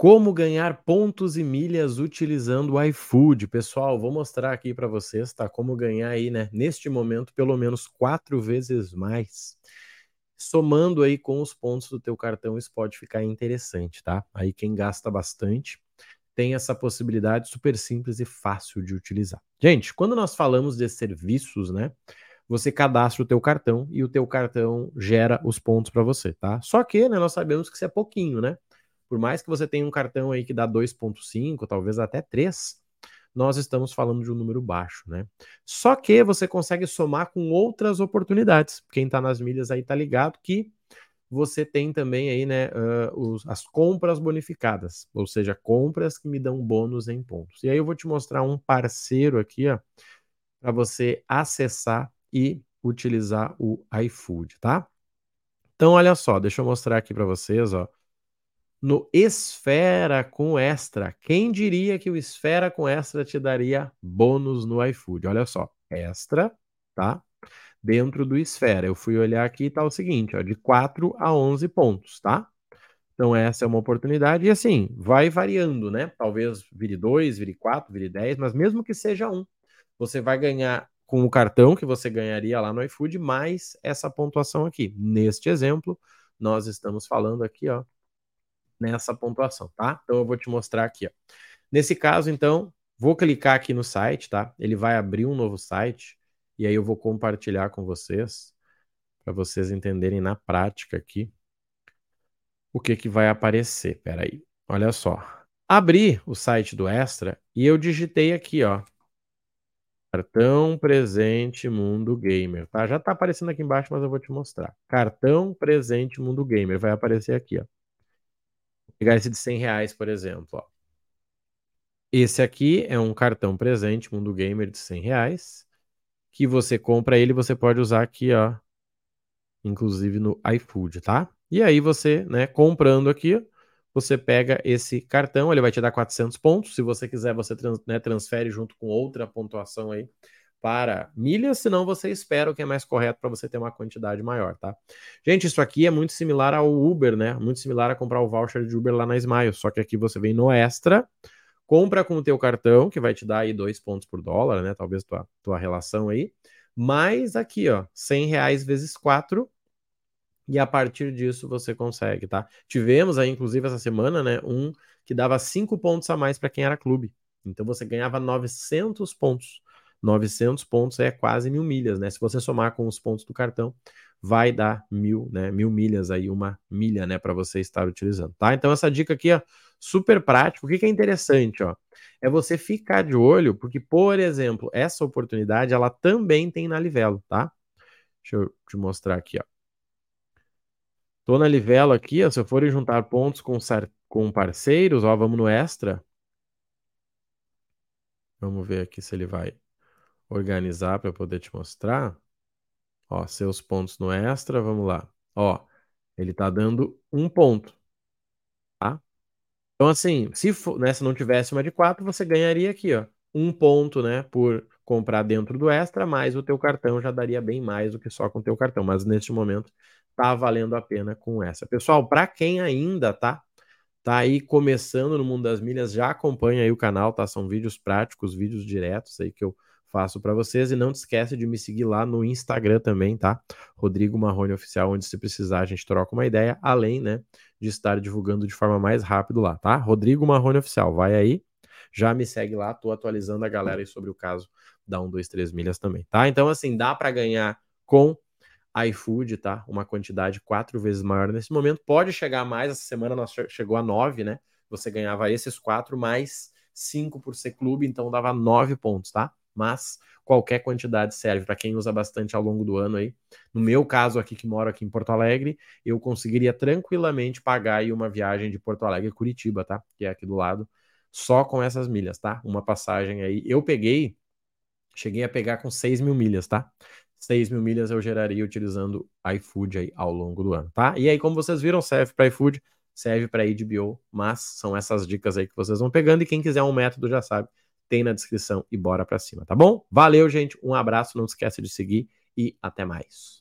Como ganhar pontos e milhas utilizando o iFood. Pessoal, vou mostrar aqui para vocês, tá? Como ganhar aí, né? Neste momento, pelo menos quatro vezes mais. Somando aí com os pontos do teu cartão, isso pode ficar interessante, tá? Aí quem gasta bastante tem essa possibilidade super simples e fácil de utilizar. Gente, quando nós falamos de serviços, né? Você cadastra o teu cartão e o teu cartão gera os pontos para você, tá? Só que, né, nós sabemos que isso é pouquinho, né? Por mais que você tenha um cartão aí que dá 2,5, talvez até 3, nós estamos falando de um número baixo, né? Só que você consegue somar com outras oportunidades. Quem está nas milhas aí tá ligado que você tem também aí, né, uh, os, as compras bonificadas, ou seja, compras que me dão bônus em pontos. E aí eu vou te mostrar um parceiro aqui, ó, para você acessar e utilizar o iFood, tá? Então, olha só, deixa eu mostrar aqui para vocês, ó no Esfera com Extra. Quem diria que o Esfera com Extra te daria bônus no iFood? Olha só, Extra, tá? Dentro do Esfera. Eu fui olhar aqui e tá o seguinte, ó, de 4 a 11 pontos, tá? Então essa é uma oportunidade e assim, vai variando, né? Talvez vire 2, vire 4, vire 10, mas mesmo que seja um, você vai ganhar com o cartão que você ganharia lá no iFood mais essa pontuação aqui. Neste exemplo, nós estamos falando aqui, ó, nessa pontuação, tá? Então eu vou te mostrar aqui, ó. Nesse caso, então, vou clicar aqui no site, tá? Ele vai abrir um novo site e aí eu vou compartilhar com vocês para vocês entenderem na prática aqui o que que vai aparecer. Pera aí. Olha só. Abri o site do Extra e eu digitei aqui, ó. Cartão presente Mundo Gamer, tá? Já tá aparecendo aqui embaixo, mas eu vou te mostrar. Cartão presente Mundo Gamer vai aparecer aqui, ó pegar esse de 100 reais, por exemplo. Ó. Esse aqui é um cartão presente Mundo Gamer de 100 reais, que você compra ele, você pode usar aqui, ó, inclusive no iFood, tá? E aí você, né, comprando aqui, você pega esse cartão, ele vai te dar 400 pontos. Se você quiser, você trans, né, transfere junto com outra pontuação aí para milhas, senão você espera o que é mais correto para você ter uma quantidade maior, tá? Gente, isso aqui é muito similar ao Uber, né? Muito similar a comprar o voucher de Uber lá na Smile, só que aqui você vem no Extra, compra com o teu cartão, que vai te dar aí dois pontos por dólar, né? Talvez tua, tua relação aí. Mais aqui, ó, 100 reais vezes 4, e a partir disso você consegue, tá? Tivemos aí, inclusive, essa semana, né, um que dava 5 pontos a mais para quem era clube. Então você ganhava 900 pontos. 900 pontos é quase mil milhas, né? Se você somar com os pontos do cartão, vai dar mil, né? Mil milhas aí, uma milha, né? Para você estar utilizando, tá? Então, essa dica aqui, ó, super prático. O que, que é interessante, ó? É você ficar de olho, porque, por exemplo, essa oportunidade ela também tem na Livelo, tá? Deixa eu te mostrar aqui, ó. Tô na Livelo aqui, ó, se eu for juntar pontos com, com parceiros, ó, vamos no extra. Vamos ver aqui se ele vai organizar para poder te mostrar. Ó, seus pontos no extra, vamos lá. Ó, ele tá dando um ponto, tá? Então, assim, se, for, né, se não tivesse uma de quatro, você ganharia aqui, ó, um ponto, né, por comprar dentro do extra, mas o teu cartão já daria bem mais do que só com o teu cartão. Mas neste momento tá valendo a pena com essa. Pessoal, para quem ainda tá tá aí começando no mundo das milhas, já acompanha aí o canal, tá? São vídeos práticos, vídeos diretos aí que eu faço para vocês. E não te esquece de me seguir lá no Instagram também, tá? Rodrigo Marrone Oficial, onde se precisar a gente troca uma ideia, além, né, de estar divulgando de forma mais rápida lá, tá? Rodrigo Marrone Oficial, vai aí, já me segue lá, tô atualizando a galera aí sobre o caso da 1, 2, 3 milhas também, tá? Então, assim, dá para ganhar com iFood, tá? Uma quantidade quatro vezes maior nesse momento. Pode chegar mais, essa semana nós chegou a nove, né? Você ganhava esses quatro mais cinco por ser clube, então dava nove pontos, tá? Mas qualquer quantidade serve para quem usa bastante ao longo do ano aí. No meu caso aqui que moro aqui em Porto Alegre, eu conseguiria tranquilamente pagar aí uma viagem de Porto Alegre a Curitiba, tá? Que é aqui do lado, só com essas milhas, tá? Uma passagem aí. Eu peguei, cheguei a pegar com 6 mil milhas, tá? 6 mil milhas eu geraria utilizando iFood aí ao longo do ano, tá? E aí, como vocês viram, serve para iFood, serve para HBO, mas são essas dicas aí que vocês vão pegando e quem quiser um método já sabe, tem na descrição e bora para cima, tá bom? Valeu, gente, um abraço, não esqueça de seguir e até mais.